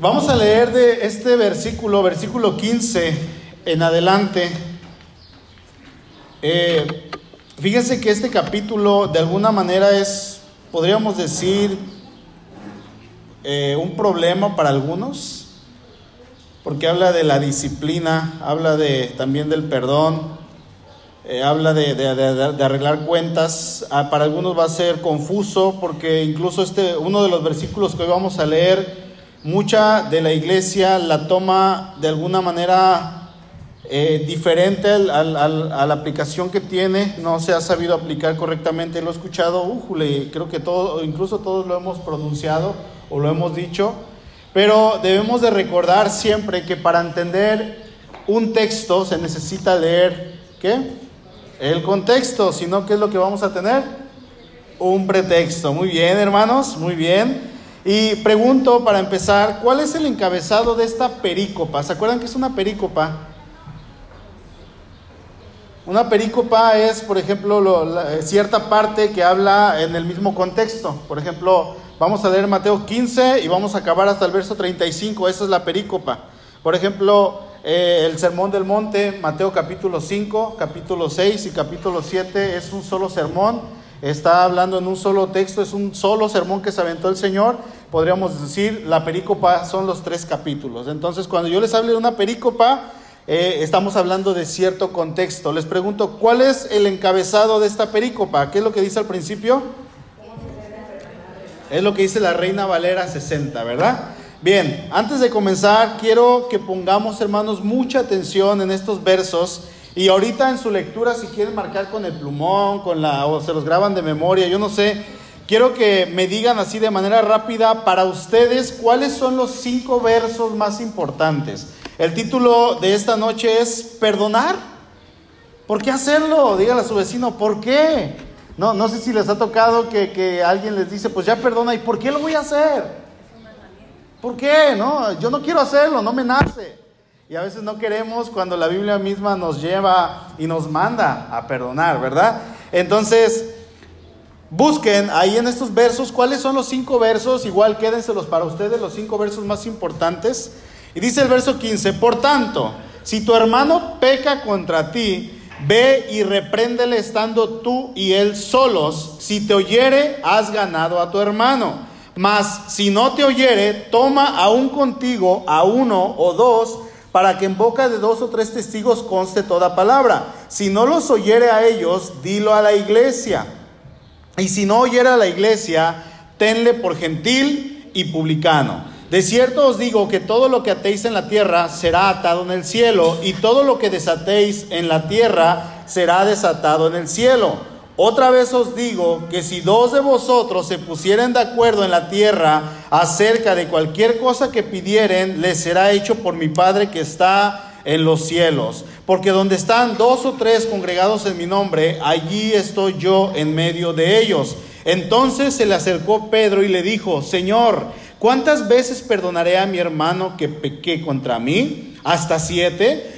Vamos a leer de este versículo, versículo 15 en adelante. Eh, fíjense que este capítulo de alguna manera es, podríamos decir, eh, un problema para algunos, porque habla de la disciplina, habla de, también del perdón, eh, habla de, arreglar cuentas. Ah, para algunos va a ser confuso, porque incluso este, uno de los versículos que hoy vamos a leer, mucha de la iglesia la toma de alguna manera eh, diferente a la aplicación que tiene, no se ha sabido aplicar correctamente, lo he escuchado, creo que todo, incluso todos lo hemos pronunciado o lo hemos dicho, pero debemos de recordar siempre que para entender un texto se necesita leer, ¿qué? El contexto, si no, ¿qué es lo que vamos a tener? Un pretexto. Muy bien, hermanos, muy bien. Y pregunto para empezar, ¿cuál es el encabezado de esta perícopa? ¿Se acuerdan que es una perícopa? Una perícopa es, por ejemplo, cierta parte que habla en el mismo contexto. Por ejemplo, vamos a leer Mateo 15 y vamos a acabar hasta el verso 35. Esa es la perícopa. Por ejemplo, eh, el Sermón del Monte, Mateo capítulo 5, capítulo 6 y capítulo 7 es un solo sermón está hablando en un solo texto, es un solo sermón que se aventó el Señor, podríamos decir, la perícopa son los tres capítulos. Entonces, cuando yo les hable de una perícopa, eh, estamos hablando de cierto contexto. Les pregunto, ¿cuál es el encabezado de esta perícopa? ¿Qué es lo que dice al principio? Es lo que dice la Reina Valera 60, ¿verdad? Bien, antes de comenzar, quiero que pongamos, hermanos, mucha atención en estos versos y ahorita en su lectura, si quieren marcar con el plumón, con la, o se los graban de memoria, yo no sé, quiero que me digan así de manera rápida para ustedes cuáles son los cinco versos más importantes. El título de esta noche es Perdonar. ¿Por qué hacerlo? Dígale a su vecino, ¿por qué? No, no sé si les ha tocado que, que alguien les dice, pues ya perdona, ¿y por qué lo voy a hacer? ¿Por qué? No, yo no quiero hacerlo, no me nace. Y a veces no queremos cuando la Biblia misma nos lleva y nos manda a perdonar, ¿verdad? Entonces, busquen ahí en estos versos cuáles son los cinco versos, igual quédenselos para ustedes, los cinco versos más importantes. Y dice el verso 15, por tanto, si tu hermano peca contra ti, ve y repréndele estando tú y él solos. Si te oyere, has ganado a tu hermano. Mas si no te oyere, toma aún contigo a uno o dos para que en boca de dos o tres testigos conste toda palabra. Si no los oyere a ellos, dilo a la iglesia. Y si no oyere a la iglesia, tenle por gentil y publicano. De cierto os digo que todo lo que atéis en la tierra será atado en el cielo, y todo lo que desatéis en la tierra será desatado en el cielo. Otra vez os digo que si dos de vosotros se pusieren de acuerdo en la tierra acerca de cualquier cosa que pidieren, les será hecho por mi Padre que está en los cielos. Porque donde están dos o tres congregados en mi nombre, allí estoy yo en medio de ellos. Entonces se le acercó Pedro y le dijo, Señor, ¿cuántas veces perdonaré a mi hermano que pequé contra mí? ¿Hasta siete?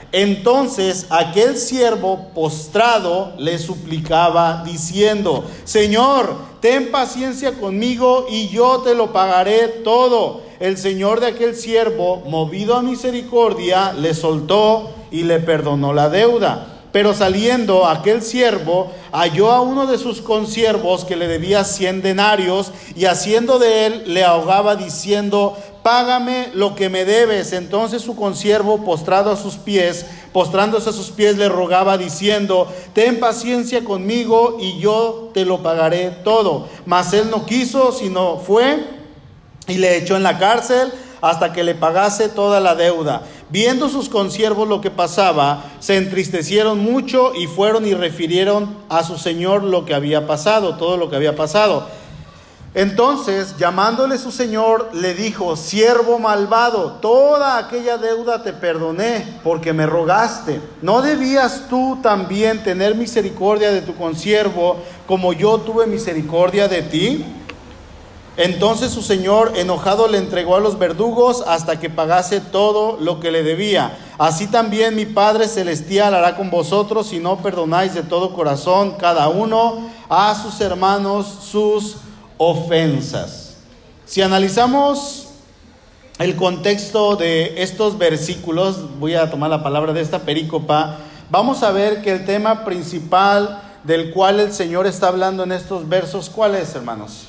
Entonces aquel siervo postrado le suplicaba diciendo, Señor, ten paciencia conmigo y yo te lo pagaré todo. El señor de aquel siervo, movido a misericordia, le soltó y le perdonó la deuda. Pero saliendo aquel siervo halló a uno de sus consiervos que le debía cien denarios y haciendo de él le ahogaba diciendo, págame lo que me debes. Entonces su consiervo, postrado a sus pies, postrándose a sus pies, le rogaba diciendo, ten paciencia conmigo y yo te lo pagaré todo. Mas él no quiso, sino fue y le echó en la cárcel hasta que le pagase toda la deuda. Viendo sus consiervos lo que pasaba, se entristecieron mucho y fueron y refirieron a su señor lo que había pasado, todo lo que había pasado. Entonces, llamándole su señor, le dijo, siervo malvado, toda aquella deuda te perdoné porque me rogaste. ¿No debías tú también tener misericordia de tu consiervo como yo tuve misericordia de ti? Entonces su señor enojado le entregó a los verdugos hasta que pagase todo lo que le debía. Así también mi Padre Celestial hará con vosotros si no perdonáis de todo corazón cada uno a sus hermanos sus ofensas. Si analizamos el contexto de estos versículos, voy a tomar la palabra de esta perícopa, vamos a ver que el tema principal del cual el Señor está hablando en estos versos, ¿cuál es, hermanos?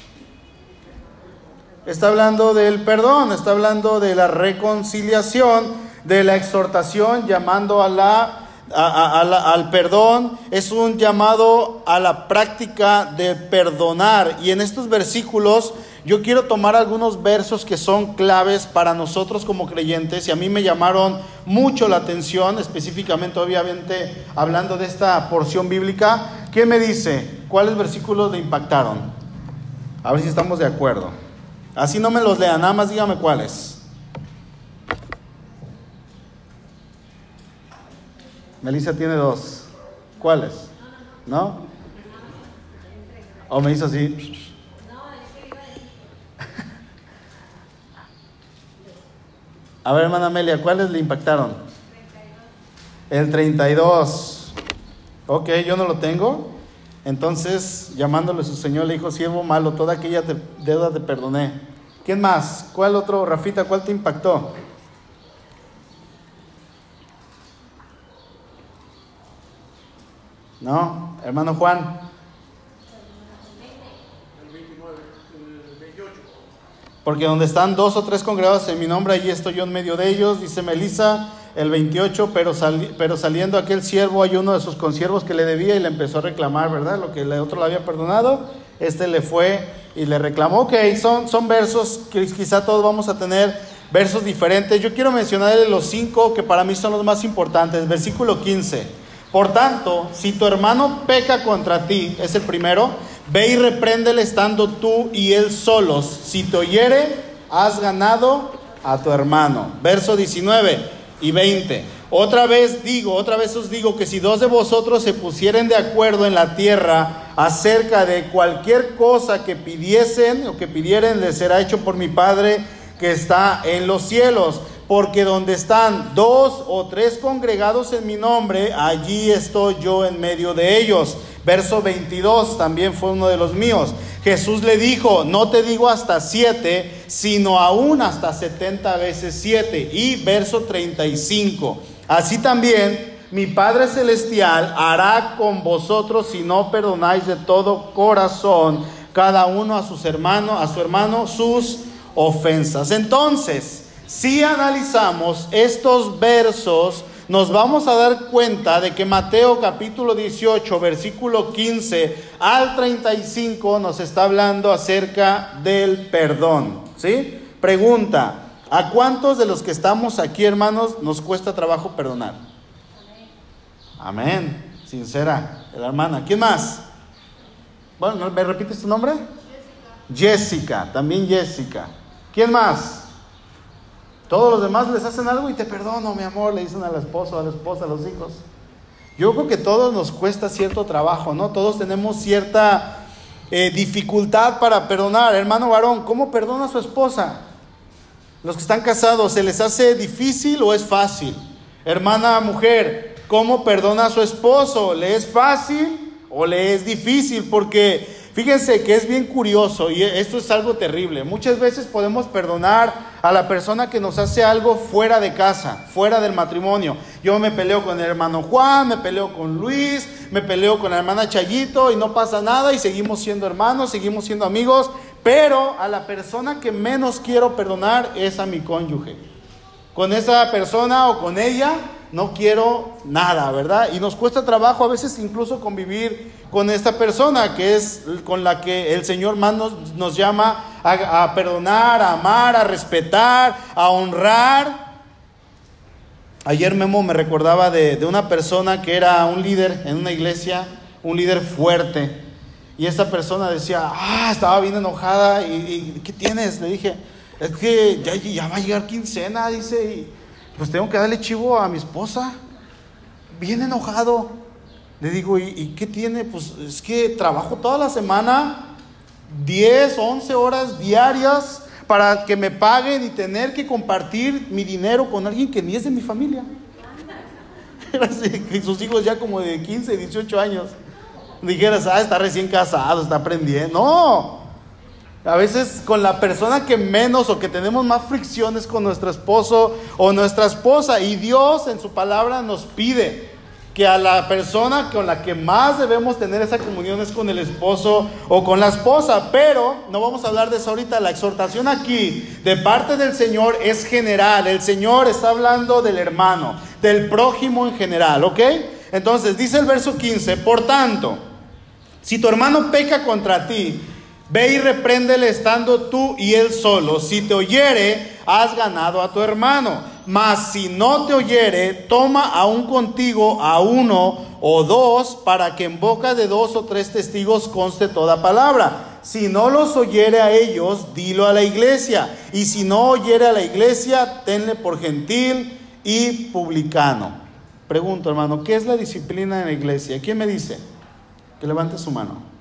Está hablando del perdón, está hablando de la reconciliación, de la exhortación, llamando a la, al perdón. Es un llamado a la práctica de perdonar. Y en estos versículos yo quiero tomar algunos versos que son claves para nosotros como creyentes y a mí me llamaron mucho la atención, específicamente, obviamente, hablando de esta porción bíblica. ¿Quién me dice cuáles versículos le impactaron? A ver si estamos de acuerdo. Así no me los lean, nada más dígame cuáles. Melissa tiene dos. ¿Cuáles? ¿No? ¿O me hizo así? A ver, hermana Amelia, ¿cuáles le impactaron? El 32. Ok, yo no lo tengo. Entonces, llamándole a su señor, le dijo, siervo malo, toda aquella deuda te perdoné. ¿Quién más? ¿Cuál otro, Rafita, cuál te impactó? ¿No? Hermano Juan. Porque donde están dos o tres congregados en mi nombre, allí estoy yo en medio de ellos, dice Melissa el 28, pero, pero saliendo aquel siervo hay uno de sus consiervos que le debía y le empezó a reclamar, ¿verdad? Lo que el otro le había perdonado, este le fue y le reclamó. Ok, son, son versos que quizá todos vamos a tener versos diferentes. Yo quiero mencionarle los cinco que para mí son los más importantes. Versículo 15. Por tanto, si tu hermano peca contra ti, es el primero, ve y repréndele estando tú y él solos. Si te oyere, has ganado a tu hermano. Verso 19 y 20. Otra vez digo, otra vez os digo que si dos de vosotros se pusieren de acuerdo en la tierra acerca de cualquier cosa que pidiesen o que pidieren, les será hecho por mi Padre que está en los cielos. Porque donde están dos o tres congregados en mi nombre, allí estoy yo en medio de ellos. Verso 22 también fue uno de los míos. Jesús le dijo, no te digo hasta siete, sino aún hasta setenta veces siete. Y verso 35, así también mi Padre Celestial hará con vosotros si no perdonáis de todo corazón cada uno a sus hermanos, a su hermano sus ofensas. Entonces, si analizamos estos versos, nos vamos a dar cuenta de que Mateo capítulo 18, versículo 15 al 35 nos está hablando acerca del perdón. ¿Sí? Pregunta, ¿a cuántos de los que estamos aquí, hermanos, nos cuesta trabajo perdonar? Amén. Sincera, la hermana. ¿Quién más? Bueno, ¿me repites tu nombre? Jessica. Jessica, también Jessica. ¿Quién más? Todos los demás les hacen algo y te perdono, mi amor, le dicen al esposo, a la esposa, a los hijos. Yo creo que todos nos cuesta cierto trabajo, ¿no? Todos tenemos cierta eh, dificultad para perdonar. Hermano varón, ¿cómo perdona a su esposa? Los que están casados, ¿se les hace difícil o es fácil? Hermana mujer, ¿cómo perdona a su esposo? ¿Le es fácil o le es difícil? Porque Fíjense que es bien curioso y esto es algo terrible. Muchas veces podemos perdonar a la persona que nos hace algo fuera de casa, fuera del matrimonio. Yo me peleo con el hermano Juan, me peleo con Luis, me peleo con la hermana Chayito y no pasa nada y seguimos siendo hermanos, seguimos siendo amigos, pero a la persona que menos quiero perdonar es a mi cónyuge. Con esa persona o con ella no quiero nada, ¿verdad? Y nos cuesta trabajo a veces incluso convivir con esta persona que es con la que el Señor más nos, llama a, perdonar, a amar, a respetar, a honrar. Ayer Memo me recordaba de, de una persona que era un líder en una iglesia, un líder fuerte. Y esta persona decía, ah, estaba bien enojada. ¿Y, qué tienes? Le dije, es que ya, ya, va a llegar quincena, dice, y pues tengo que darle chivo a mi esposa. Bien enojado. Le digo, ¿y, y qué tiene? Pues es que trabajo toda la semana, 10, 11 horas diarias para que me paguen y tener que compartir mi dinero con alguien que ni es de mi familia. Y sus hijos ya como de 15, 18 años. Dijeras, ah, está recién casado, está aprendiendo. No. A veces con la persona que menos o que tenemos más fricciones con nuestro esposo o nuestra esposa. Y Dios en su palabra nos pide que a la persona con la que más debemos tener esa comunión es con el esposo o con la esposa, pero no vamos a hablar de eso ahorita. La exhortación aquí de parte del Señor es general. El Señor está hablando del hermano, del prójimo en general, ¿ok? Entonces dice el verso 15, por tanto, si tu hermano peca contra ti, ve y repréndele estando tú y él solo. Si te oyere, has ganado a tu hermano. Mas si no te oyere, toma aún contigo a uno o dos, para que en boca de dos o tres testigos conste toda palabra. Si no los oyere a ellos, dilo a la iglesia. Y si no oyere a la iglesia, tenle por gentil y publicano. Pregunto, hermano, ¿qué es la disciplina en la iglesia? ¿Quién me dice? Que levante su mano.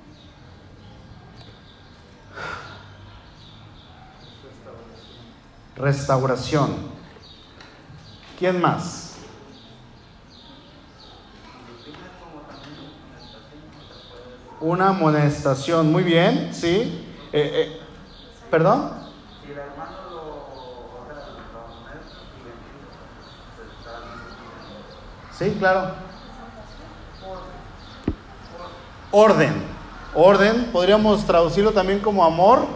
Restauración. ¿Quién más? Una amonestación, muy bien, ¿sí? Eh, eh, ¿Perdón? Sí, claro. Orden. Orden, podríamos traducirlo también como amor,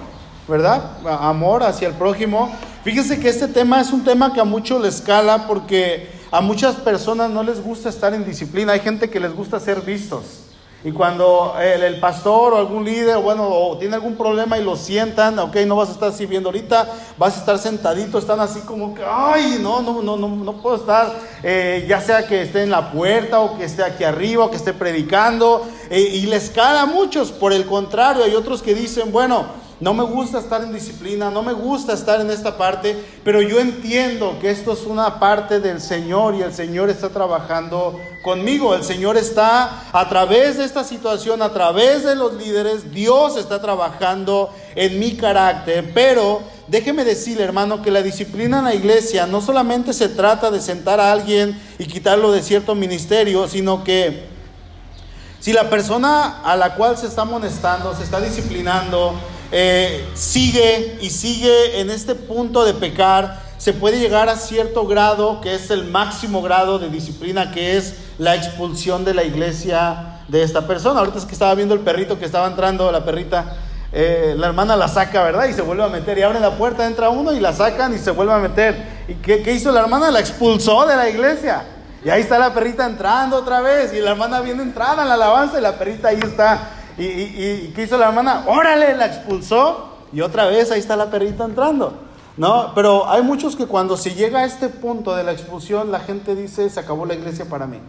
¿verdad? Amor hacia el prójimo. Fíjense que este tema es un tema que a muchos les cala porque a muchas personas no les gusta estar en disciplina. Hay gente que les gusta ser vistos. Y cuando el, pastor o algún líder, bueno, o tiene algún problema y lo sientan, ok, no vas a estar así viendo ahorita, vas a estar sentadito, están así como que, ay, no, no, no, no, no puedo estar, eh, ya sea que esté en la puerta o que esté aquí arriba o que esté predicando, eh, y les cala a muchos. Por el contrario, hay otros que dicen, bueno, no me gusta estar en disciplina, no me gusta estar en esta parte, pero yo entiendo que esto es una parte del Señor y el Señor está trabajando conmigo. El Señor está a través de esta situación, a través de los líderes, Dios está trabajando en mi carácter. Pero déjeme decirle, hermano, que la disciplina en la iglesia no solamente se trata de sentar a alguien y quitarlo de cierto ministerio, sino que si la persona a la cual se está amonestando, se está disciplinando, eh, sigue y sigue en este punto de pecar, se puede llegar a cierto grado, que es el máximo grado de disciplina, que es la expulsión de la iglesia de esta persona. Ahorita es que estaba viendo el perrito que estaba entrando, la perrita, eh, la hermana la saca, ¿verdad? Y se vuelve a meter, y abre la puerta, entra uno y la sacan y se vuelve a meter. ¿Y qué, qué hizo la hermana? La expulsó de la iglesia. Y ahí está la perrita entrando otra vez, y la hermana viene entrada en la alabanza, y la perrita ahí está ¿Y, y, qué hizo la hermana? Órale, la expulsó y otra vez ahí está la perrita entrando. ¿No? Pero hay muchos que cuando se llega a este punto de la expulsión, la gente dice, se acabó la iglesia para mí.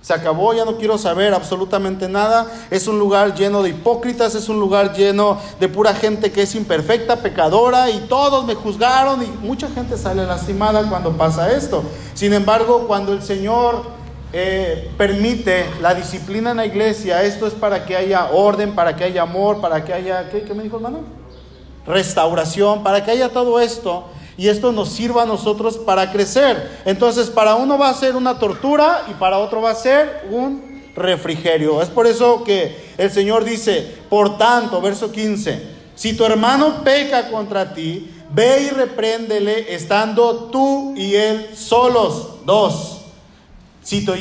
Se acabó, ya no quiero saber absolutamente nada. Es un lugar lleno de hipócritas, es un lugar lleno de pura gente que es imperfecta, pecadora, y todos me juzgaron y mucha gente sale lastimada cuando pasa esto. Sin embargo, cuando el Señor eh, permite la disciplina en la iglesia, esto es para que haya orden, para que haya amor, para que haya, ¿qué, me dijo hermano? Restauración, para que haya todo esto y esto nos sirva a nosotros para crecer. Entonces, para uno va a ser una tortura y para otro va a ser un refrigerio. Es por eso que el Señor dice, por tanto, verso 15, si tu hermano peca contra ti, ve y repréndele estando tú y él solos. Dos. Si te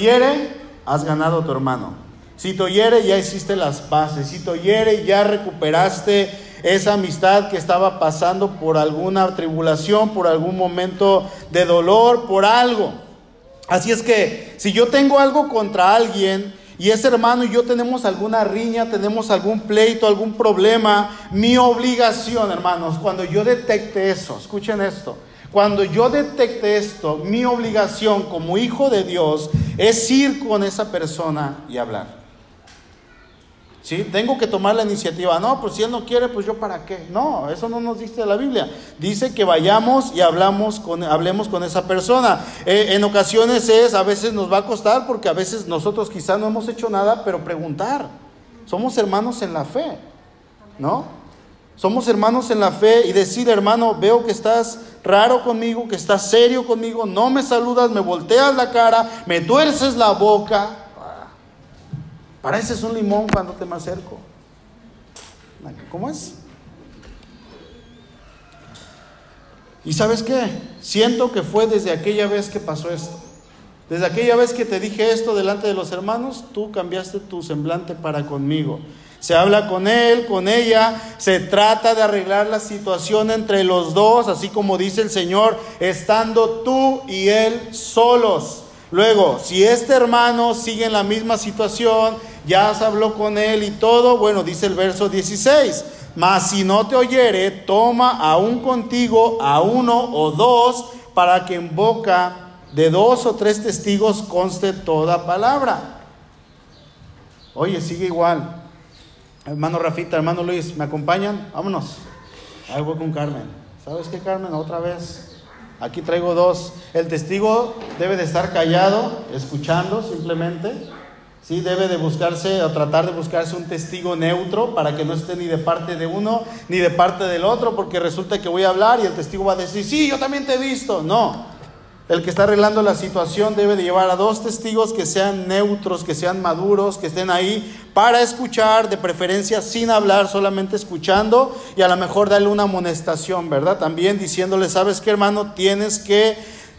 has ganado a tu hermano. Si te ya hiciste las paces. Si te ya recuperaste esa amistad que estaba pasando por alguna tribulación, por algún momento de dolor, por algo. Así es que si yo tengo algo contra alguien y ese hermano y yo tenemos alguna riña, tenemos algún pleito, algún problema, mi obligación, hermanos, cuando yo detecte eso, escuchen esto, cuando yo detecte esto, mi obligación como hijo de Dios es ir con esa persona y hablar. ¿Sí? Tengo que tomar la iniciativa. No, pues si Él no quiere, pues yo para qué. No, eso no nos dice la Biblia. Dice que vayamos y hablemos con esa persona. Eh, en ocasiones es, a veces nos va a costar porque a veces nosotros quizás no hemos hecho nada, pero preguntar. Somos hermanos en la fe, ¿no? Somos hermanos en la fe y decir, hermano, veo que estás raro conmigo, que estás serio conmigo, no me saludas, me volteas la cara, me tuerces la boca. Pareces un limón cuando te me acerco. ¿Cómo es? ¿Y sabes qué? Siento que fue desde aquella vez que pasó esto. Desde aquella vez que te dije esto delante de los hermanos, tú cambiaste tu semblante para conmigo. Se habla con él, con ella, se trata de arreglar la situación entre los dos, así como dice el Señor, estando tú y él solos. Luego, si este hermano sigue en la misma situación, ya se habló con él y todo, bueno, dice el verso 16, mas si no te oyere, toma aún contigo a uno o dos, para que en boca de dos o tres testigos conste toda palabra. Oye, sigue igual. Hermano Rafita, hermano Luis, ¿me acompañan? Vámonos. Ahí con Carmen. ¿Sabes qué, Carmen? Otra vez. Aquí traigo dos. El testigo debe de estar callado, escuchando simplemente. Sí, debe de buscarse o tratar de buscarse un testigo neutro para que no esté ni de parte de uno ni de parte del otro, porque resulta que voy a hablar y el testigo va a decir, sí, yo también te he visto. No, el que está arreglando la situación debe de llevar a dos testigos que sean neutros, que sean maduros, que estén ahí para escuchar, de preferencia sin hablar, solamente escuchando y a lo mejor darle una amonestación, ¿verdad? También diciéndole, ¿sabes qué hermano? Tienes que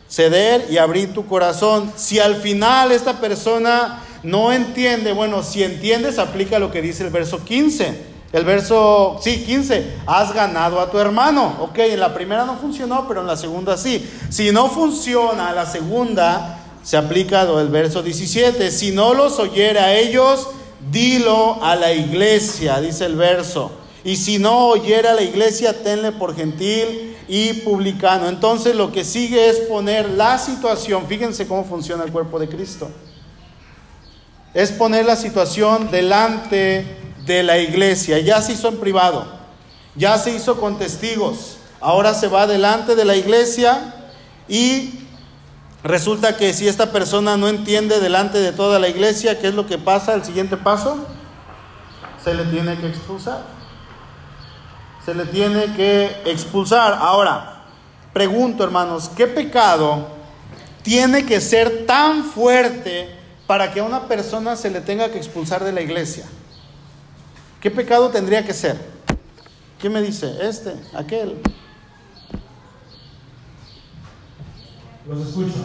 ceder y abrir tu corazón. Si al final esta persona no entiende, bueno, si entiendes, aplica lo que dice el verso 15. El verso, sí, 15, has ganado a tu hermano. Ok, en la primera no funcionó, pero en la segunda sí. Si no funciona la segunda, se aplica el verso 17. Si no los oyere a ellos, dilo a la iglesia, dice el verso. Y si no oyera a la iglesia, tenle por gentil y publicano. Entonces lo que sigue es poner la situación, fíjense cómo funciona el cuerpo de Cristo. Es poner la situación delante de la iglesia. Ya se hizo en privado, ya se hizo con testigos. Ahora se va delante de la iglesia y resulta que si esta persona no entiende delante de toda la iglesia, ¿qué es lo que pasa? El siguiente paso, se le tiene que expulsar. Se le tiene que expulsar. Ahora, pregunto hermanos, ¿qué pecado tiene que ser tan fuerte para que a una persona se le tenga que expulsar de la iglesia? ¿Qué pecado tendría que ser? ¿Qué me dice? Este, aquel. Los escucho.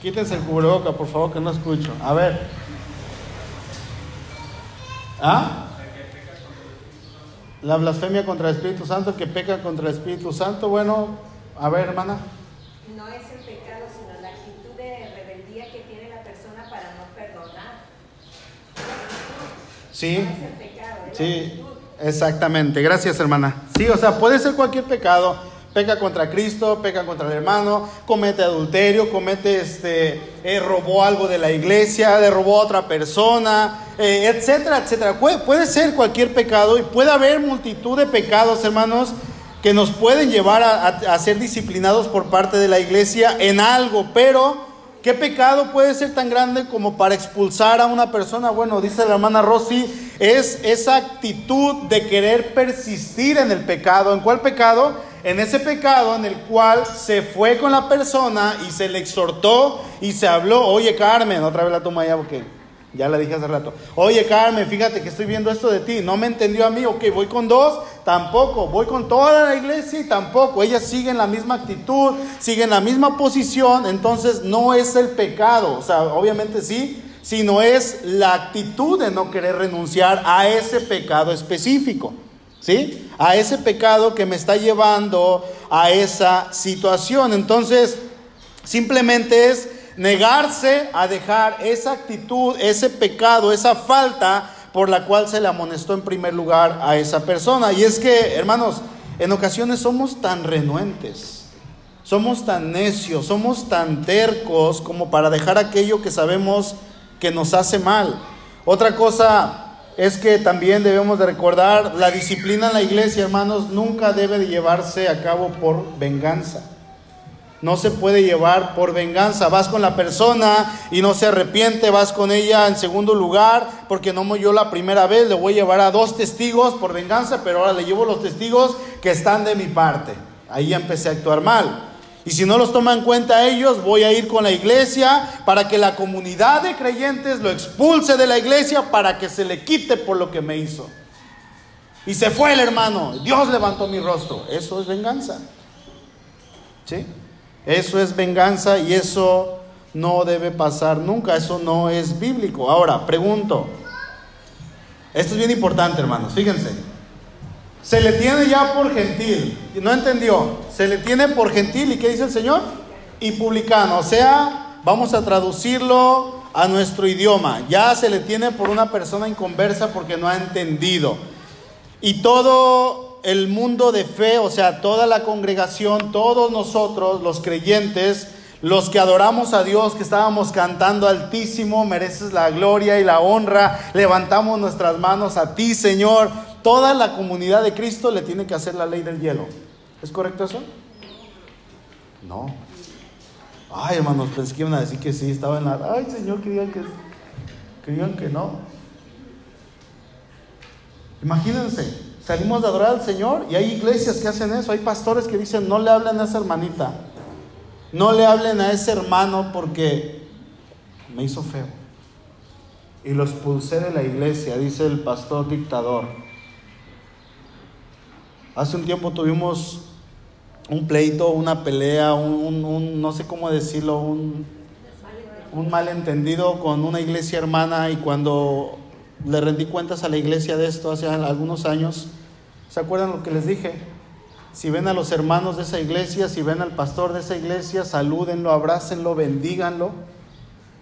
Quítense el cubreboca, por favor, que no escucho. A ver. ¿Ah? La blasfemia contra el Espíritu Santo, que peca contra el Espíritu Santo. Bueno, a ver, hermana. Sí, sí, exactamente. Gracias, hermana. Sí, o sea, puede ser cualquier pecado. Peca contra Cristo, peca contra el hermano, comete adulterio, comete este, eh, robó algo de la iglesia, le robó a otra persona, eh, etcétera, etcétera. Puede, puede ser cualquier pecado y puede haber multitud de pecados, hermanos, que nos pueden llevar a, a ser disciplinados por parte de la iglesia en algo, pero ¿Qué pecado puede ser tan grande como para expulsar a una persona? Bueno, dice la hermana Rosy, es esa actitud de querer persistir en el pecado. ¿En cuál pecado? En ese pecado en el cual se fue con la persona y se le exhortó y se habló, oye Carmen, otra vez la toma ya porque ya la dije hace rato. Oye, Carmen, fíjate que estoy viendo esto de ti. No me entendió a mí. Ok, voy con dos, tampoco. Voy con toda la iglesia y tampoco. Ella sigue en la misma actitud, sigue en la misma posición. Entonces no es el pecado. O sea, obviamente sí, sino es la actitud de no querer renunciar a ese pecado específico. ¿Sí? A ese pecado que me está llevando a esa situación. Entonces, simplemente es negarse a dejar esa actitud, ese pecado, esa falta por la cual se le amonestó en primer lugar a esa persona. Y es que, hermanos, en ocasiones somos tan renuentes, somos tan necios, somos tan tercos como para dejar aquello que sabemos que nos hace mal. Otra cosa es que también debemos de recordar, la disciplina en la iglesia, hermanos, nunca debe de llevarse a cabo por venganza. No se puede llevar por venganza. Vas con la persona y no se arrepiente, vas con ella en segundo lugar, porque no yo la primera vez, le voy a llevar a dos testigos por venganza, pero ahora le llevo los testigos que están de mi parte. Ahí empecé a actuar mal. Y si no los toma en cuenta ellos, voy a ir con la iglesia para que la comunidad de creyentes lo expulse de la iglesia para que se le quite por lo que me hizo. Y se fue el hermano. Dios levantó mi rostro. Eso es venganza. ¿Sí? Eso es venganza y eso no debe pasar nunca. Eso no es bíblico. Ahora, pregunto. Esto es bien importante, hermanos. Fíjense. Se le tiene ya por gentil. No entendió. Se le tiene por gentil. ¿Y qué dice el Señor? Y publicano. O sea, vamos a traducirlo a nuestro idioma. Ya se le tiene por una persona inconversa porque no ha entendido. Y todo el mundo de fe, o sea, toda la congregación, todos nosotros, los creyentes, los que adoramos a Dios, que estábamos cantando altísimo, mereces la gloria y la honra, levantamos nuestras manos a ti, Señor, toda la comunidad de Cristo le tiene que hacer la ley del hielo. ¿Es correcto eso? No. Ay, hermanos, pensé que iban a decir que sí, estaba en la... Ay, Señor, querían que, querían que no. Imagínense, salimos de adorar al Señor y hay iglesias que hacen eso, hay pastores que dicen, no le hablen a esa hermanita, no le hablen a ese hermano porque me hizo feo. Y lo expulsé de la iglesia, dice el pastor dictador. Hace un tiempo tuvimos un pleito, una pelea, un, no sé cómo decirlo, un malentendido con una iglesia hermana y cuando le rendí cuentas a la iglesia de esto hace algunos años, ¿se acuerdan lo que les dije? Si ven a los hermanos de esa iglesia, si ven al pastor de esa iglesia, salúdenlo, abrácenlo, bendíganlo.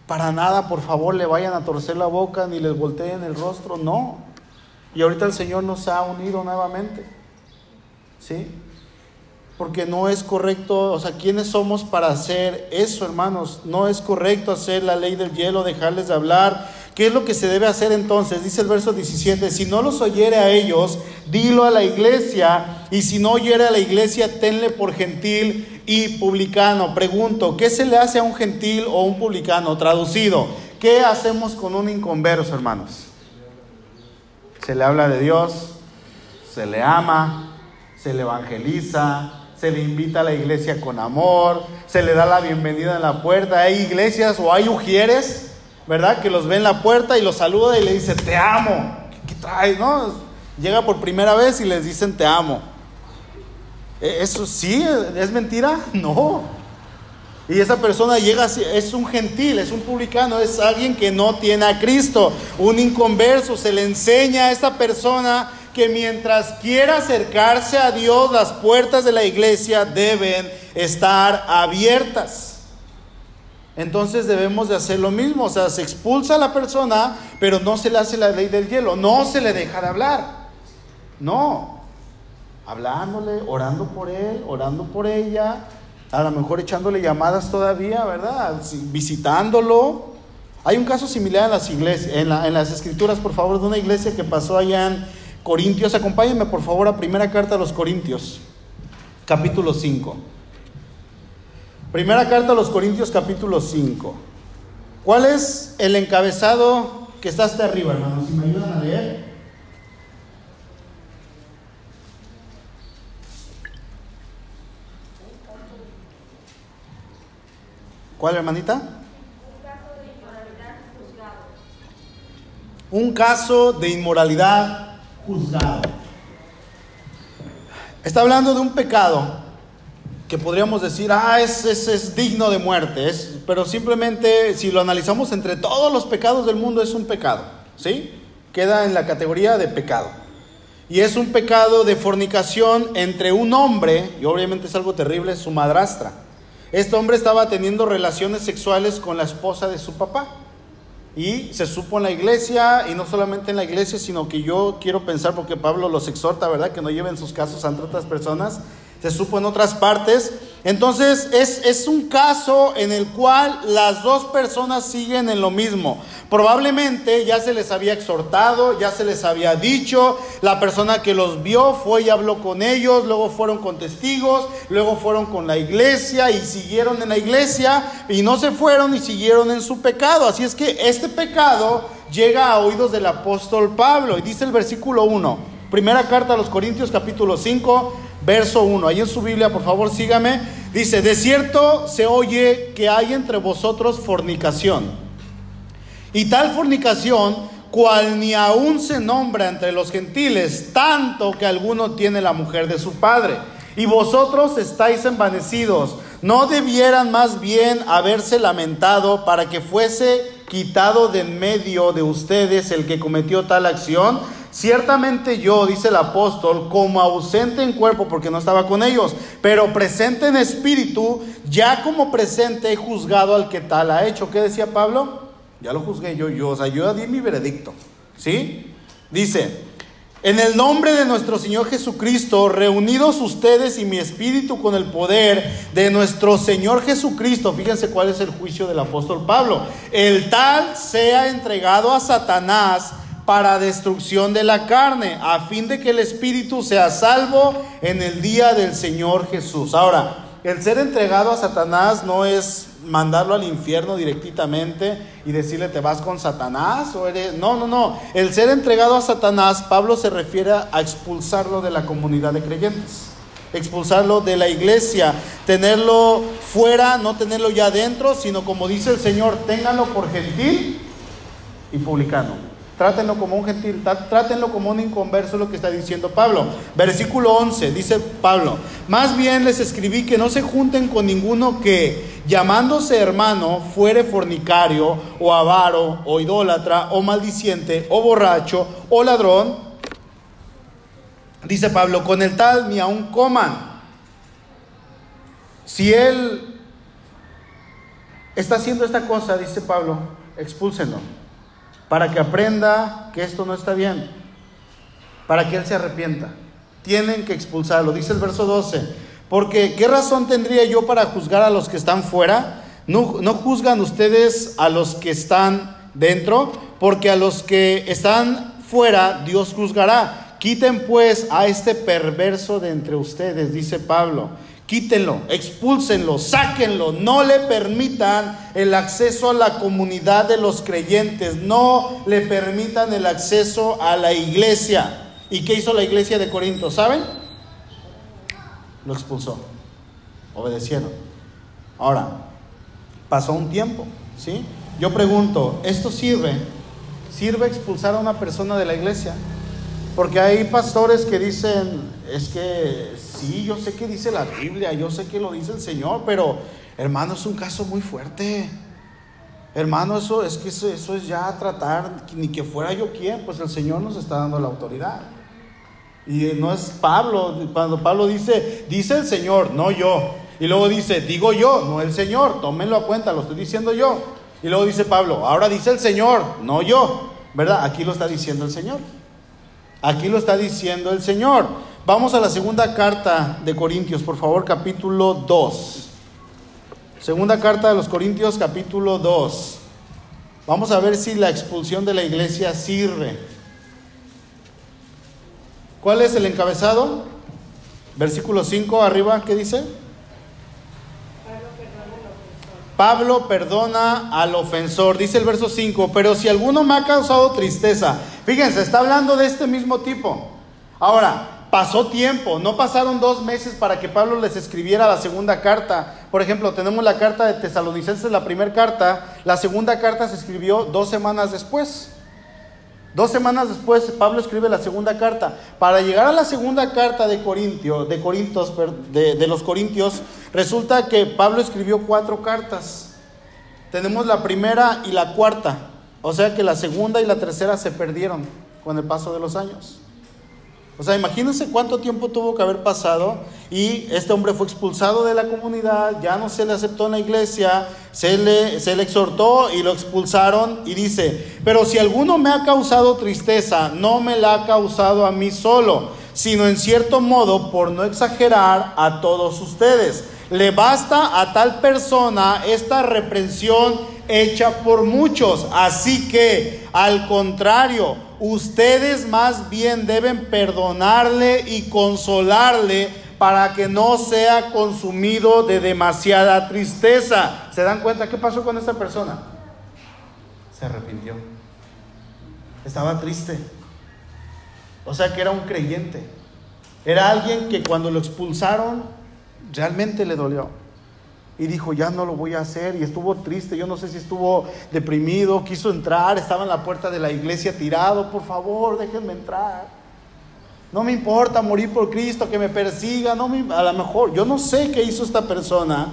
Para nada, por favor, le vayan a torcer la boca ni les volteen el rostro, no. Y ahorita el Señor nos ha unido nuevamente. ¿sí? Porque no es correcto, o sea, ¿quiénes somos para hacer eso, hermanos? No es correcto hacer la ley del hielo, dejarles de hablar. ¿Qué es lo que se debe hacer entonces? Dice el verso 17, si no los oyere a ellos, dilo a la iglesia, y si no oyere a la iglesia, tenle por gentil y publicano. Pregunto, ¿qué se le hace a un gentil o un publicano? Traducido, ¿qué hacemos con un inconverso, hermanos? Se le habla de Dios, se le ama, se le evangeliza, se le invita a la iglesia con amor, se le da la bienvenida en la puerta. Hay iglesias o hay ujieres, ¿verdad? Que los ve en la puerta y los saluda y le dice, te amo. ¿Qué traes? No? Llega por primera vez y les dicen, te amo. ¿E-, ¿Eso sí? ¿Es mentira? No. Y esa persona llega, es un gentil, es un publicano, es alguien que no tiene a Cristo, un inconverso. Se le enseña a esta persona que mientras quiera acercarse a Dios, las puertas de la iglesia deben estar abiertas. Entonces debemos de hacer lo mismo, o sea, se expulsa a la persona, pero no se le hace la ley del hielo, no se le deja de hablar. No, hablándole, orando por él, orando por ella, a lo mejor echándole llamadas todavía, ¿verdad? Visitándolo. Hay un caso similar en las iglesias, en, en las escrituras, por favor, de una iglesia que pasó allá en Corintios, acompáñenme por favor a primera carta a los Corintios, capítulo 5. Primera carta a los Corintios, capítulo 5. ¿Cuál es el encabezado que está hasta arriba, hermanos? Si me ayudan a leer. ¿Cuál, hermanita? Un caso de inmoralidad juzgado. Está hablando de un pecado que podríamos decir, ah, es, es, digno de muerte, es, pero simplemente si lo analizamos entre todos los pecados del mundo es un pecado, ¿sí? Queda en la categoría de pecado. Y es un pecado de fornicación entre un hombre, y obviamente es algo terrible, su madrastra. Este hombre estaba teniendo relaciones sexuales con la esposa de su papá. Y se supo en la iglesia, y no solamente en la iglesia, sino que yo quiero pensar, porque Pablo los exhorta, ¿verdad? Que no lleven sus casos ante otras personas. Se supo en otras partes Entonces es, es, un caso en el cual las dos personas siguen en lo mismo. Probablemente ya se les había exhortado, ya se les había dicho, la persona que los vio fue y habló con ellos, luego fueron con testigos, luego fueron con la iglesia y siguieron en la iglesia y no se fueron y siguieron en su pecado. Así es que este pecado llega a oídos del apóstol Pablo y dice el versículo 1, primera carta a los Corintios capítulo 5 verso 1. Ahí en su Biblia, por favor, sígame. Dice, de cierto se oye que hay entre vosotros fornicación. Y tal fornicación, cual ni aún se nombra entre los gentiles, tanto que alguno tiene la mujer de su padre. Y vosotros estáis envanecidos. ¿No debieran más bien haberse lamentado para que fuese quitado de en medio de ustedes el que cometió tal acción? Ciertamente yo, dice el apóstol, como ausente en cuerpo porque no estaba con ellos, pero presente en espíritu, ya como presente he juzgado al que tal ha hecho. ¿Qué decía Pablo? Ya lo juzgué yo, yo, o sea, yo di mi veredicto. ¿Sí? Dice, en el nombre de nuestro Señor Jesucristo, reunidos ustedes y mi espíritu con el poder de nuestro Señor Jesucristo, fíjense cuál es el juicio del apóstol Pablo, el tal sea entregado a Satanás para destrucción de la carne, a fin de que el espíritu sea salvo en el día del Señor Jesús. Ahora, el ser entregado a Satanás no es mandarlo al infierno directamente y decirle te vas con Satanás o eres... No, no, no. El ser entregado a Satanás, Pablo se refiere a expulsarlo de la comunidad de creyentes. Expulsarlo de la iglesia, tenerlo fuera, no tenerlo ya dentro, sino como dice el Señor, ténganlo por gentil y publicano. Trátenlo como un gentil, trátenlo como un inconverso, lo que está diciendo Pablo. Versículo 11, dice Pablo, más bien les escribí que no se junten con ninguno que, llamándose hermano, fuere fornicario, o avaro, o idólatra, o maldiciente, o borracho, o ladrón. Dice Pablo, con el tal ni aun coman. Si él está haciendo esta cosa, dice Pablo, expúlsenlo para que aprenda que esto no está bien, para que él se arrepienta. Tienen que expulsarlo, dice el verso 12, porque ¿qué razón tendría yo para juzgar a los que están fuera? ¿No, no juzgan ustedes a los que están dentro? Porque a los que están fuera Dios juzgará. Quiten pues a este perverso de entre ustedes, dice Pablo Quítenlo, expúlsenlo, sáquenlo, no le permitan el acceso a la comunidad de los creyentes, no le permitan el acceso a la iglesia. ¿Y qué hizo la iglesia de Corinto? ¿Saben? Lo expulsó, obedecieron. Ahora, pasó un tiempo, ¿sí? Yo pregunto, ¿esto sirve? ¿Sirve expulsar a una persona de la iglesia? Porque hay pastores que dicen, es que sí, yo sé que dice la Biblia, yo sé que lo dice el Señor, pero hermano, es un caso muy fuerte. Hermano, eso es que eso, es ya tratar, ni que fuera yo quien, pues el Señor nos está dando la autoridad. Y no es Pablo, cuando Pablo dice, dice el Señor, no yo. Y luego dice, digo yo, no el Señor, tómenlo a cuenta, lo estoy diciendo yo. Y luego dice Pablo, ahora dice el Señor, no yo. ¿Verdad? Aquí lo está diciendo el Señor. Aquí lo está diciendo el Señor. Vamos a la segunda carta de Corintios, por favor, capítulo 2. Segunda carta de los Corintios, capítulo 2. Vamos a ver si la expulsión de la iglesia sirve. ¿Cuál es el encabezado? Versículo 5 arriba, ¿qué dice? Pablo perdona al ofensor, dice el verso 5, pero si alguno me ha causado tristeza, fíjense, está hablando de este mismo tipo. Ahora, pasó tiempo, no pasaron dos meses para que Pablo les escribiera la segunda carta. Por ejemplo, tenemos la carta de Tesalonicenses, la primera carta, la segunda carta se escribió dos semanas después. Dos semanas después, Pablo escribe la segunda carta. Para llegar a la segunda carta de Corintio, de Corintios, de, de, los Corintios, resulta que Pablo escribió cuatro cartas. Tenemos la primera y la cuarta. O sea que la segunda y la tercera se perdieron con el paso de los años. O sea, imagínense cuánto tiempo tuvo que haber pasado y este hombre fue expulsado de la comunidad, ya no se le aceptó en la iglesia, se le, se le exhortó y lo expulsaron y dice, pero si alguno me ha causado tristeza, no me la ha causado a mí solo, sino en cierto modo, por no exagerar, a todos ustedes. le basta a tal persona esta reprensión hecha por muchos. Así que, al contrario, ustedes más bien deben perdonarle y consolarle para que no sea consumido de demasiada tristeza. ¿Se dan cuenta qué pasó con esta persona? Se arrepintió. Estaba triste. O sea que era un creyente. Era alguien que cuando lo expulsaron realmente le dolió. Y dijo, ya no lo voy a hacer. Y estuvo triste. Yo no sé si estuvo deprimido, quiso entrar, estaba en la puerta de la iglesia tirado. Por favor, déjenme entrar. No me importa morir por Cristo, que me persiga. No a lo mejor, yo no sé qué hizo esta persona.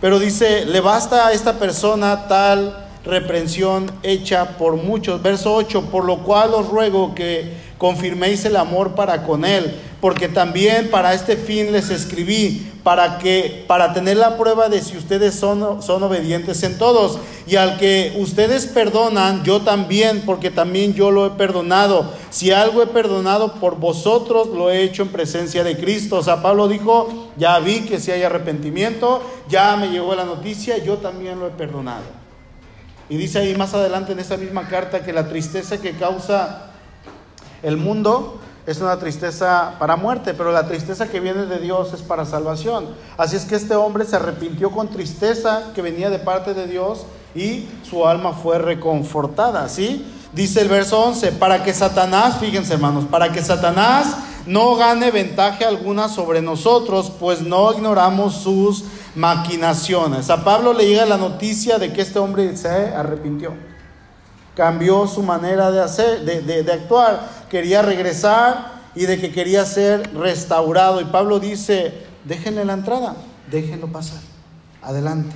Pero dice, le basta a esta persona tal reprensión hecha por muchos. Verso 8, por lo cual os ruego que confirméis el amor para con él, porque también para este fin les escribí, para que para tener la prueba de si ustedes son, son obedientes en todos. Y al que ustedes perdonan, yo también, porque también yo lo he perdonado. Si algo he perdonado por vosotros, lo he hecho en presencia de Cristo. O sea, Pablo dijo, ya vi que si hay arrepentimiento, ya me llegó la noticia, yo también lo he perdonado. Y dice ahí más adelante en esa misma carta que la tristeza que causa el mundo es una tristeza para muerte, pero la tristeza que viene de Dios es para salvación. Así es que este hombre se arrepintió con tristeza que venía de parte de Dios y su alma fue reconfortada, ¿sí? Dice el verso 11, para que Satanás, fíjense hermanos, para que Satanás no gane ventaja alguna sobre nosotros, pues no ignoramos sus maquinaciones. A Pablo le llega la noticia de que este hombre se arrepintió cambió su manera de hacer, de, actuar, quería regresar y de que quería ser restaurado. Y Pablo dice, déjenle la entrada, déjenlo pasar, adelante,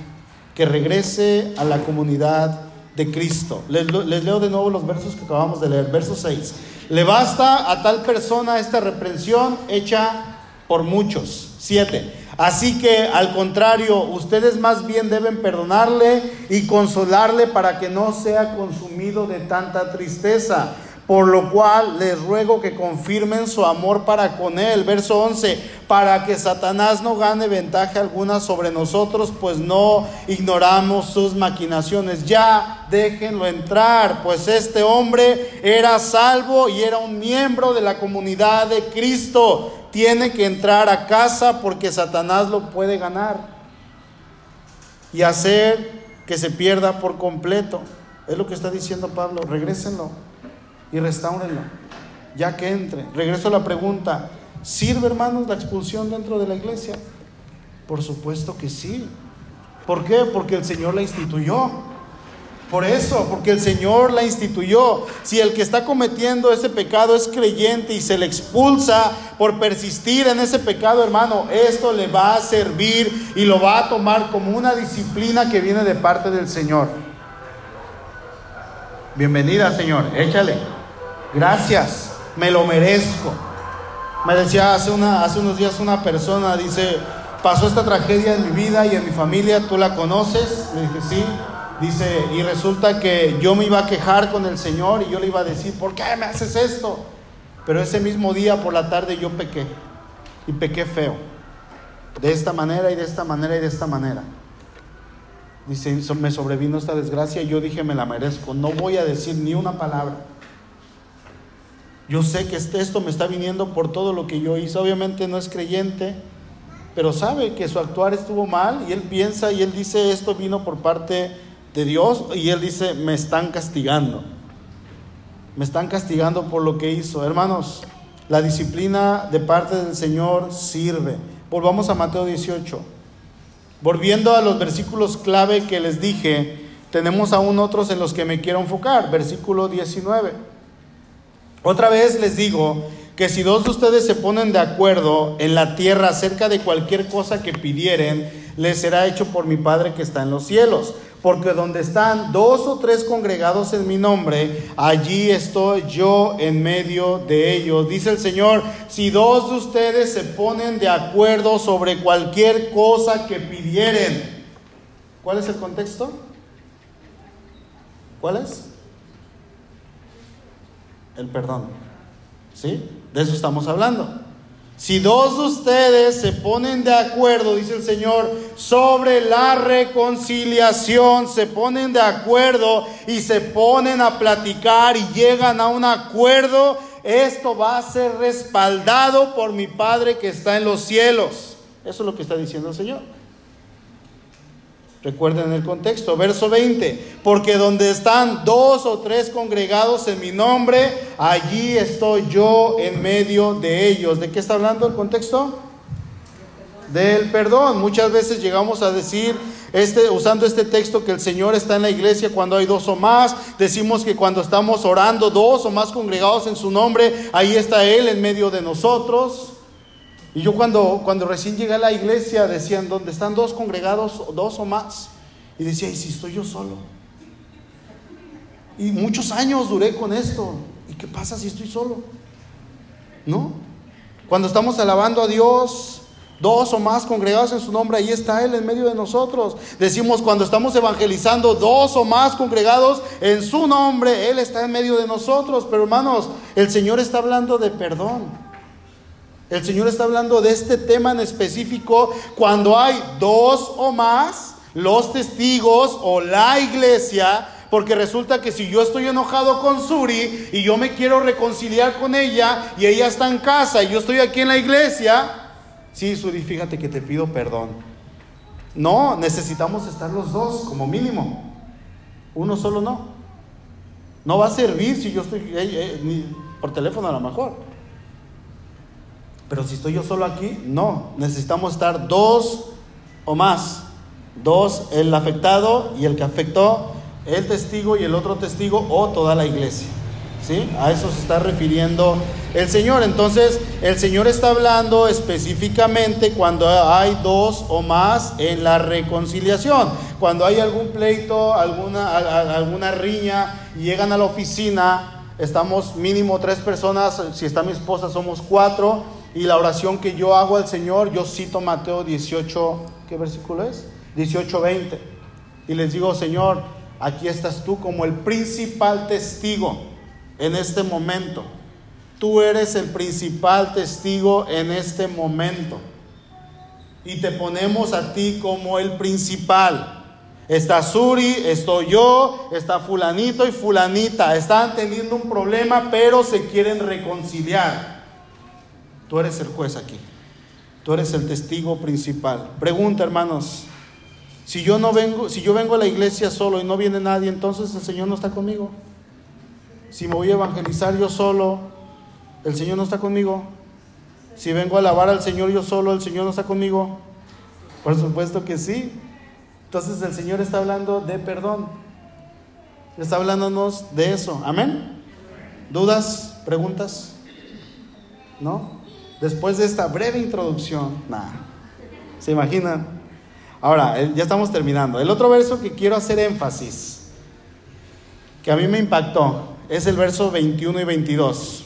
que regrese a la comunidad de Cristo. Les, les, leo de nuevo los versos que acabamos de leer. Verso 6. Le basta a tal persona esta reprensión hecha por muchos. 7. Así que al contrario, ustedes más bien deben perdonarle y consolarle para que no sea consumido de tanta tristeza. Por lo cual les ruego que confirmen su amor para con él. Verso 11, para que Satanás no gane ventaja alguna sobre nosotros, pues no ignoramos sus maquinaciones. Ya déjenlo entrar, pues este hombre era salvo y era un miembro de la comunidad de Cristo tiene que entrar a casa porque Satanás lo puede ganar y hacer que se pierda por completo. Es lo que está diciendo Pablo, regrésenlo y restáurenlo, ya que entre. Regreso a la pregunta, ¿sirve hermanos la expulsión dentro de la iglesia? Por supuesto que sí. ¿Por qué? Porque el Señor la instituyó. Por eso, porque el Señor la instituyó. Si el que está cometiendo ese pecado es creyente y se le expulsa por persistir en ese pecado, hermano, esto le va a servir y lo va a tomar como una disciplina que viene de parte del Señor. Bienvenida, Señor, échale. Gracias, me lo merezco. Me decía hace, unos días una persona, dice, pasó esta tragedia en mi vida y en mi familia, ¿tú la conoces? Le dije, sí. Dice, y resulta que yo me iba a quejar con el Señor y yo le iba a decir, ¿por qué me haces esto? Pero ese mismo día por la tarde yo pequé y pequé feo. De esta manera y de esta manera y de esta manera. Dice, me sobrevino esta desgracia y yo dije, me la merezco. No voy a decir ni una palabra. Yo sé que este, esto me está viniendo por todo lo que yo hice. Obviamente no es creyente, pero sabe que su actuar estuvo mal y él piensa y él dice, esto vino por parte de Dios y él dice, me están castigando. Me están castigando por lo que hizo. Hermanos, la disciplina de parte del Señor sirve. Volvamos a Mateo 18. Volviendo a los versículos clave que les dije, tenemos aún otros en los que me quiero enfocar. Versículo 19. Otra vez les digo que si dos de ustedes se ponen de acuerdo en la tierra acerca de cualquier cosa que pidieren, les será hecho por mi Padre que está en los cielos porque donde están dos o tres congregados en mi nombre, allí estoy yo en medio de ellos. Dice el Señor, si dos de ustedes se ponen de acuerdo sobre cualquier cosa que pidieren, ¿cuál es el contexto? ¿Cuál es? El perdón. ¿Sí? De eso estamos hablando. Si dos de ustedes se ponen de acuerdo, dice el Señor, sobre la reconciliación, se ponen de acuerdo y se ponen a platicar y llegan a un acuerdo, esto va a ser respaldado por mi Padre que está en los cielos. Eso es lo que está diciendo el Señor. Recuerden el contexto, verso 20, porque donde están dos o tres congregados en mi nombre, allí estoy yo en medio de ellos. ¿De qué está hablando el contexto? Del perdón. Muchas veces llegamos a decir, este, usando este texto, que el Señor está en la iglesia cuando hay dos o más. Decimos que cuando estamos orando dos o más congregados en su nombre, ahí está Él en medio de nosotros. Y yo cuando, cuando recién llegué a la iglesia decían, donde están dos congregados, dos o más. Y decía, ¿y si estoy yo solo? Y muchos años duré con esto. ¿Y qué pasa si estoy solo? ¿No? Cuando estamos alabando a Dios, dos o más congregados en su nombre, ahí está Él en medio de nosotros. Decimos, cuando estamos evangelizando, dos o más congregados en su nombre, Él está en medio de nosotros. Pero hermanos, el Señor está hablando de perdón. El Señor está hablando de este tema en específico cuando hay dos o más, los testigos o la iglesia, porque resulta que si yo estoy enojado con Suri y yo me quiero reconciliar con ella y ella está en casa y yo estoy aquí en la iglesia, sí, Suri, fíjate que te pido perdón. No, necesitamos estar los dos como mínimo. Uno solo no. No va a servir si yo estoy eh, eh, por teléfono a lo mejor. Pero si estoy yo solo aquí, no. Necesitamos estar dos o más. Dos, el afectado y el que afectó, el testigo y el otro testigo o toda la iglesia. ¿Sí? A eso se está refiriendo el Señor. Entonces, el Señor está hablando específicamente cuando hay dos o más en la reconciliación. Cuando hay algún pleito, alguna, alguna riña, y llegan a la oficina, estamos mínimo tres personas, si está mi esposa somos cuatro, y la oración que yo hago al Señor, yo cito Mateo 18, ¿qué versículo es? 18, 20. Y les digo, Señor, aquí estás tú como el principal testigo en este momento. Tú eres el principal testigo en este momento. Y te ponemos a ti como el principal. Está Suri, estoy yo, está fulanito y fulanita. Están teniendo un problema, pero se quieren reconciliar. Tú eres el juez aquí. Tú eres el testigo principal. Pregunta, hermanos, si yo no vengo, si yo vengo a la iglesia solo y no viene nadie, entonces el Señor no está conmigo. Si me voy a evangelizar yo solo, el Señor no está conmigo. Si vengo a alabar al Señor yo solo, el Señor no está conmigo. Por supuesto que sí. Entonces el Señor está hablando de perdón. Está hablándonos de eso. Amén. ¿Dudas? ¿Preguntas? ¿No? Después de esta breve introducción, nada. ¿Se imaginan? Ahora, ya estamos terminando. El otro verso que quiero hacer énfasis, que a mí me impactó, es el verso 21 y 22.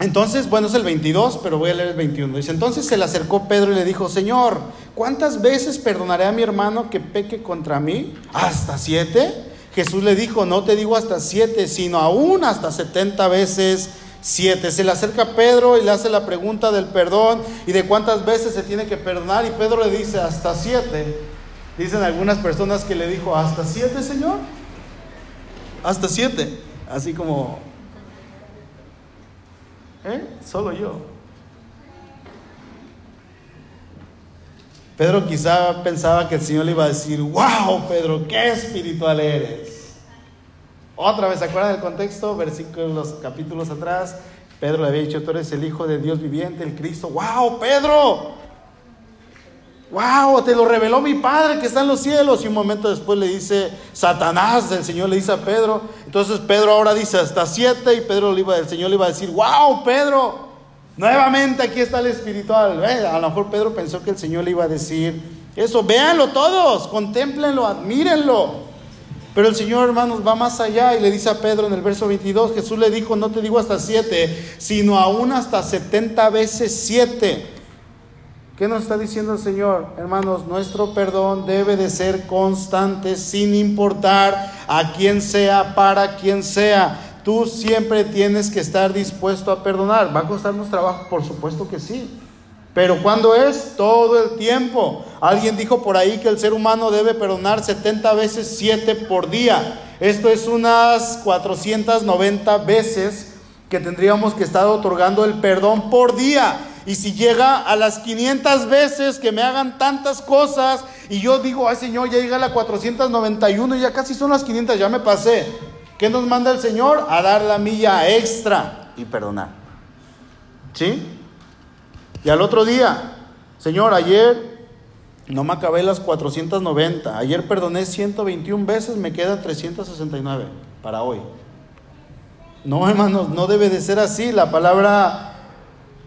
Entonces, bueno, es el 22, pero voy a leer el 21. Dice, entonces se le acercó Pedro y le dijo, Señor, ¿cuántas veces perdonaré a mi hermano que peque contra mí? ¿Hasta siete? Jesús le dijo, no te digo hasta siete, sino aún hasta setenta veces 7. Se le acerca Pedro y le hace la pregunta del perdón y de cuántas veces se tiene que perdonar y Pedro le dice hasta 7. Dicen algunas personas que le dijo, ¿hasta 7, Señor? Hasta 7. Así como, ¿eh? Solo yo. Pedro quizá pensaba que el Señor le iba a decir, wow, Pedro, qué espiritual eres. Otra vez, ¿se acuerdan del contexto? Versículos, capítulos atrás. Pedro le había dicho, tú eres el Hijo de Dios viviente, el Cristo. ¡Wow, Pedro! ¡Wow! Te lo reveló mi Padre que está en los cielos. Y un momento después le dice, Satanás, el Señor le dice a Pedro. Entonces Pedro ahora dice hasta siete y Pedro le iba, el Señor le iba a decir, ¡Wow, Pedro! Nuevamente aquí está el espiritual. A lo mejor Pedro pensó que el Señor le iba a decir eso. Véanlo todos, contémplenlo, admírenlo. Pero el Señor, hermanos, va más allá y le dice a Pedro en el verso 22, Jesús le dijo, no te digo hasta siete, sino aún hasta setenta veces siete. ¿Qué nos está diciendo el Señor? Hermanos, nuestro perdón debe de ser constante sin importar a quién sea, para quién sea. Tú siempre tienes que estar dispuesto a perdonar. ¿Va a costarnos trabajo? Por supuesto que sí. Pero ¿cuándo es? Todo el tiempo. Alguien dijo por ahí que el ser humano debe perdonar 70 veces 7 por día. Esto es unas 490 veces que tendríamos que estar otorgando el perdón por día. Y si llega a las 500 veces que me hagan tantas cosas y yo digo, ay Señor, ya llega a la 491 y ya casi son las 500, ya me pasé. ¿Qué nos manda el Señor? A dar la milla extra y perdonar. ¿Sí? Y al otro día, Señor, ayer no me acabé las 490, ayer perdoné 121 veces, me quedan 369 para hoy. No, hermanos, no debe de ser así. La palabra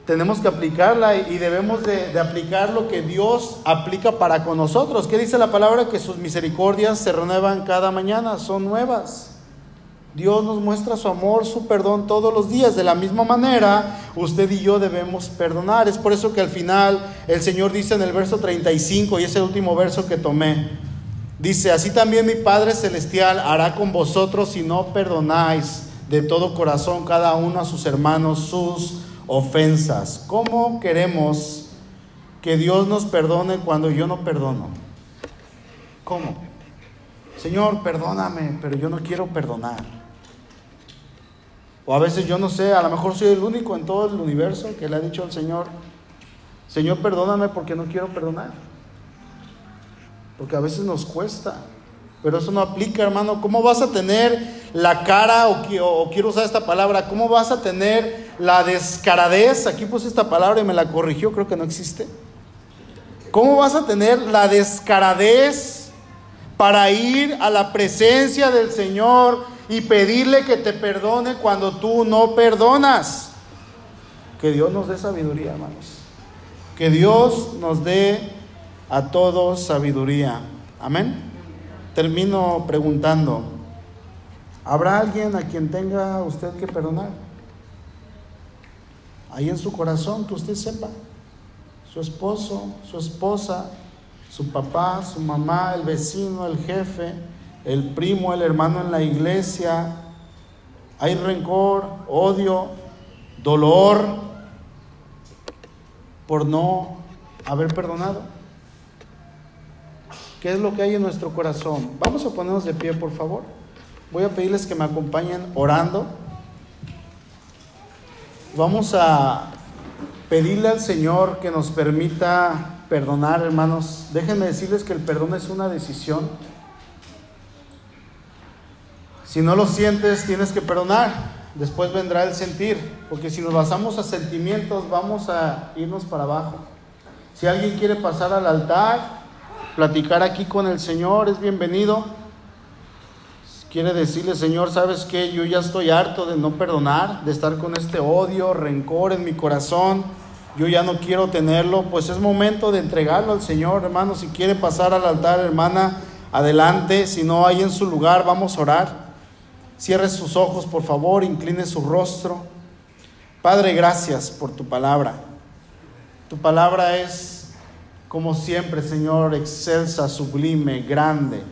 tenemos que aplicarla y debemos de, de, aplicar lo que Dios aplica para con nosotros. ¿Qué dice la palabra? Que sus misericordias se renuevan cada mañana, son nuevas. Dios nos muestra su amor, su perdón todos los días. De la misma manera, usted y yo debemos perdonar. Es por eso que al final el Señor dice en el verso 35, y es el último verso que tomé, dice, así también mi Padre Celestial hará con vosotros si no perdonáis de todo corazón cada uno a sus hermanos sus ofensas. ¿Cómo queremos que Dios nos perdone cuando yo no perdono? ¿Cómo? Señor, perdóname, pero yo no quiero perdonar. O a veces yo no sé, a lo mejor soy el único en todo el universo que le ha dicho al Señor, Señor, perdóname porque no quiero perdonar. Porque a veces nos cuesta. Pero eso no aplica, hermano. ¿Cómo vas a tener la cara, o, o, quiero usar esta palabra, cómo vas a tener la descaradez? Aquí puse esta palabra y me la corrigió, creo que no existe. ¿Cómo vas a tener la descaradez para ir a la presencia del Señor y pedirle que te perdone cuando tú no perdonas. Que Dios nos dé sabiduría, hermanos. Que Dios nos dé a todos sabiduría. Amén. Termino preguntando, ¿habrá alguien a quien tenga usted que perdonar? Ahí en su corazón, que usted sepa. Su esposo, su esposa, su papá, su mamá, el vecino, el jefe, el primo, el hermano en la iglesia, hay rencor, odio, dolor por no haber perdonado. ¿Qué es lo que hay en nuestro corazón? Vamos a ponernos de pie, por favor. Voy a pedirles que me acompañen orando. Vamos a pedirle al Señor que nos permita perdonar, hermanos. Déjenme decirles que el perdón es una decisión. Si no lo sientes, tienes que perdonar. Después vendrá el sentir, porque si nos basamos a sentimientos, vamos a irnos para abajo. Si alguien quiere pasar al altar, platicar aquí con el Señor, es bienvenido. Quiere decirle, Señor, ¿sabes qué? Yo ya estoy harto de no perdonar, de estar con este odio, rencor en mi corazón. Yo ya no quiero tenerlo. Pues es momento de entregarlo al Señor, hermano. Si quiere pasar al altar, hermana, adelante. Si no hay en su lugar, vamos a orar. Cierre sus ojos, por favor, incline su rostro. Padre, gracias por tu palabra. Tu palabra es, como siempre, Señor, excelsa, sublime, grande,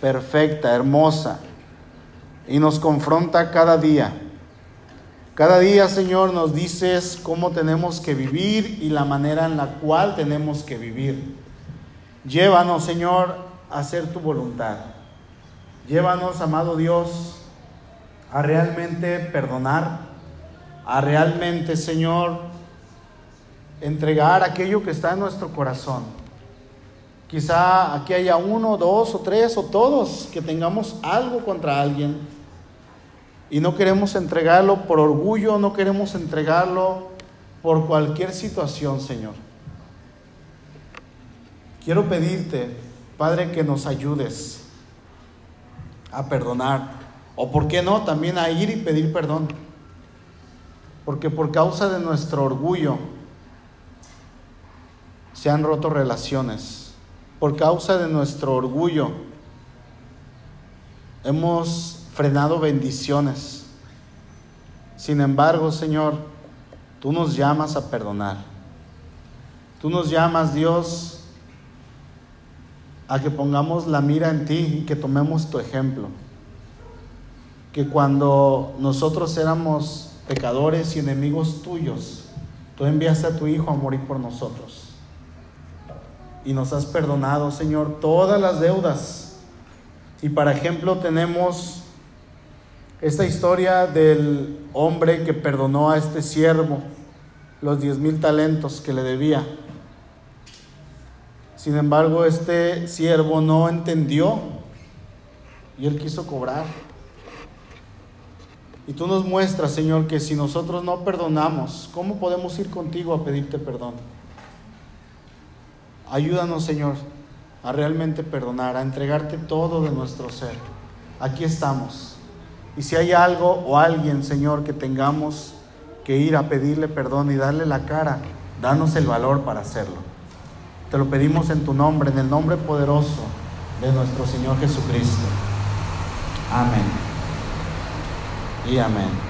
perfecta, hermosa, y nos confronta cada día. Cada día, Señor, nos dices cómo tenemos que vivir y la manera en la cual tenemos que vivir. Llévanos, Señor, a hacer tu voluntad. Llévanos, amado Dios, a realmente perdonar, a realmente, Señor, entregar aquello que está en nuestro corazón. Quizá aquí haya uno, dos o tres o todos que tengamos algo contra alguien y no queremos entregarlo por orgullo, no queremos entregarlo por cualquier situación, Señor. Quiero pedirte, Padre, que nos ayudes a perdonar o por qué no, también a ir y pedir perdón. Porque por causa de nuestro orgullo se han roto relaciones. Por causa de nuestro orgullo hemos frenado bendiciones. Sin embargo, Señor, tú nos llamas a perdonar. Tú nos llamas, Dios, a que pongamos la mira en ti y que tomemos tu ejemplo que cuando nosotros éramos pecadores y enemigos tuyos, Tú enviaste a tu Hijo a morir por nosotros. Y nos has perdonado, Señor, todas las deudas. Y para ejemplo tenemos esta historia del hombre que perdonó a este siervo los diez mil talentos que le debía. Sin embargo, este siervo no entendió y él quiso cobrar. Y tú nos muestras, Señor, que si nosotros no perdonamos, ¿cómo podemos ir contigo a pedirte perdón? Ayúdanos, Señor, a realmente perdonar, a entregarte todo de nuestro ser. Aquí estamos. Y si hay algo o alguien, Señor, que tengamos que ir a pedirle perdón y darle la cara, danos el valor para hacerlo. Te lo pedimos en tu nombre, en el nombre poderoso de nuestro Señor Jesucristo. Amén. Y amén.